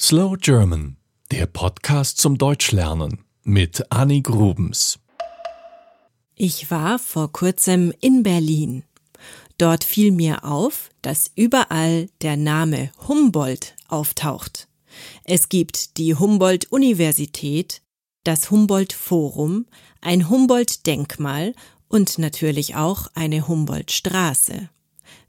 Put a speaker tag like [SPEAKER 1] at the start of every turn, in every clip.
[SPEAKER 1] Slow German, der Podcast zum Deutschlernen mit Annie Grubens.
[SPEAKER 2] Ich war vor kurzem in Berlin. Dort fiel mir auf, dass überall der Name Humboldt auftaucht. Es gibt die Humboldt-Universität, das Humboldt-Forum, ein Humboldt-Denkmal und natürlich auch eine Humboldt-Straße.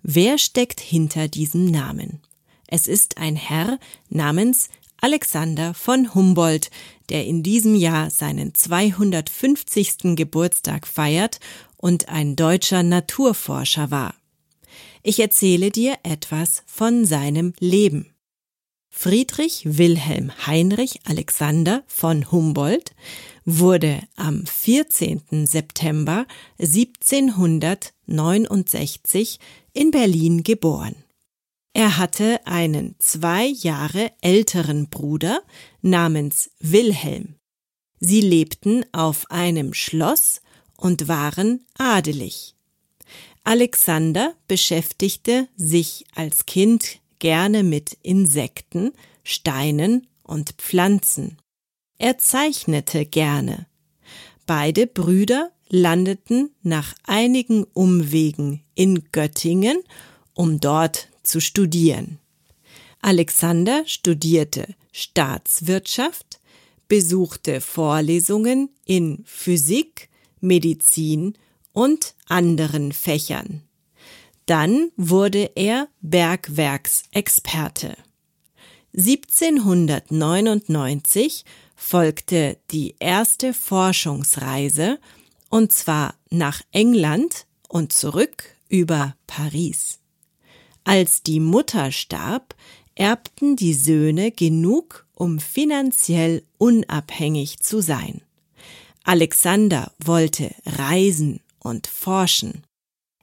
[SPEAKER 2] Wer steckt hinter diesem Namen? Es ist ein Herr namens Alexander von Humboldt, der in diesem Jahr seinen 250. Geburtstag feiert und ein deutscher Naturforscher war. Ich erzähle dir etwas von seinem Leben. Friedrich Wilhelm Heinrich Alexander von Humboldt wurde am 14. September 1769 in Berlin geboren. Er hatte einen zwei Jahre älteren Bruder namens Wilhelm. Sie lebten auf einem Schloss und waren adelig. Alexander beschäftigte sich als Kind gerne mit Insekten, Steinen und Pflanzen. Er zeichnete gerne. Beide Brüder landeten nach einigen Umwegen in Göttingen, um dort zu studieren. Alexander studierte Staatswirtschaft, besuchte Vorlesungen in Physik, Medizin und anderen Fächern. Dann wurde er Bergwerksexperte. 1799 folgte die erste Forschungsreise, und zwar nach England und zurück über Paris. Als die Mutter starb, erbten die Söhne genug, um finanziell unabhängig zu sein. Alexander wollte reisen und forschen.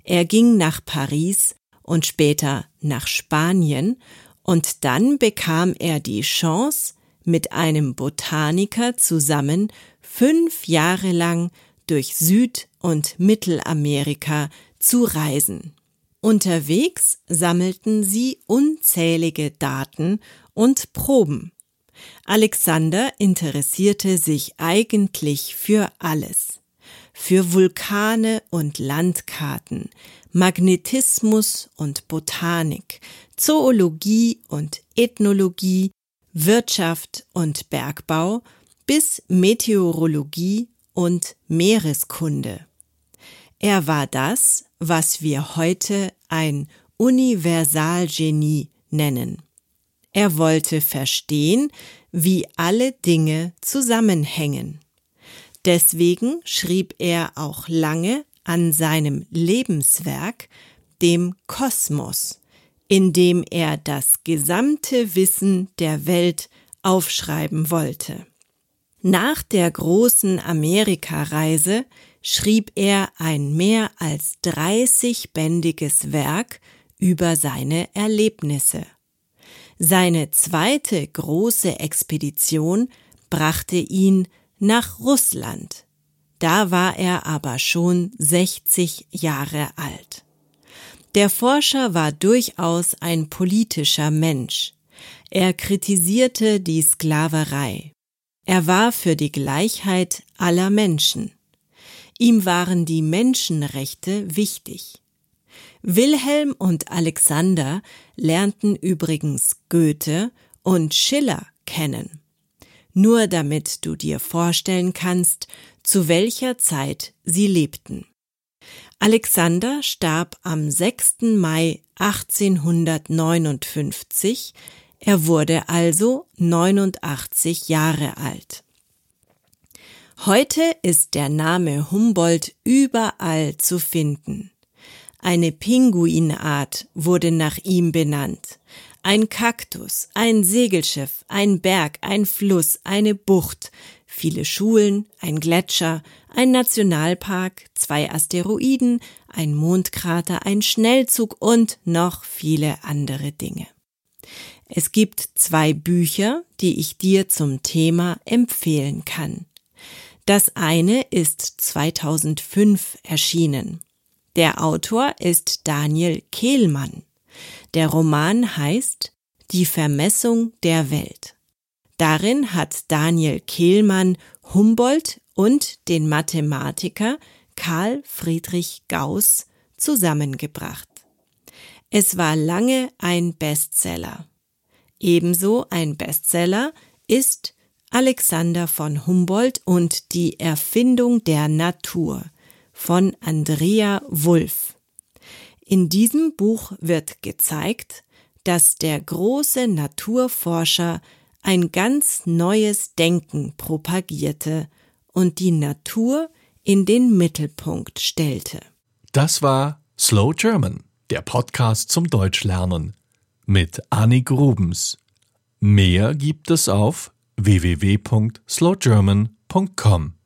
[SPEAKER 2] Er ging nach Paris und später nach Spanien, und dann bekam er die Chance, mit einem Botaniker zusammen fünf Jahre lang durch Süd- und Mittelamerika zu reisen. Unterwegs sammelten sie unzählige Daten und Proben. Alexander interessierte sich eigentlich für alles. Für Vulkane und Landkarten, Magnetismus und Botanik, Zoologie und Ethnologie, Wirtschaft und Bergbau bis Meteorologie und Meereskunde. Er war das, was wir heute ein Universalgenie nennen. Er wollte verstehen, wie alle Dinge zusammenhängen. Deswegen schrieb er auch lange an seinem Lebenswerk, dem Kosmos, in dem er das gesamte Wissen der Welt aufschreiben wollte. Nach der großen Amerikareise schrieb er ein mehr als 30-bändiges Werk über seine Erlebnisse. Seine zweite große Expedition brachte ihn nach Russland. Da war er aber schon 60 Jahre alt. Der Forscher war durchaus ein politischer Mensch. Er kritisierte die Sklaverei. Er war für die Gleichheit aller Menschen. Ihm waren die Menschenrechte wichtig. Wilhelm und Alexander lernten übrigens Goethe und Schiller kennen. Nur damit du dir vorstellen kannst, zu welcher Zeit sie lebten. Alexander starb am 6. Mai 1859 er wurde also 89 Jahre alt. Heute ist der Name Humboldt überall zu finden. Eine Pinguinart wurde nach ihm benannt. Ein Kaktus, ein Segelschiff, ein Berg, ein Fluss, eine Bucht, viele Schulen, ein Gletscher, ein Nationalpark, zwei Asteroiden, ein Mondkrater, ein Schnellzug und noch viele andere Dinge. Es gibt zwei Bücher, die ich dir zum Thema empfehlen kann. Das eine ist 2005 erschienen. Der Autor ist Daniel Kehlmann. Der Roman heißt Die Vermessung der Welt. Darin hat Daniel Kehlmann Humboldt und den Mathematiker Karl Friedrich Gauss zusammengebracht. Es war lange ein Bestseller. Ebenso ein Bestseller ist Alexander von Humboldt und die Erfindung der Natur von Andrea Wulff. In diesem Buch wird gezeigt, dass der große Naturforscher ein ganz neues Denken propagierte und die Natur in den Mittelpunkt stellte.
[SPEAKER 1] Das war Slow German, der Podcast zum Deutschlernen mit Annik Grubens. Mehr gibt es auf www.slowgerman.com.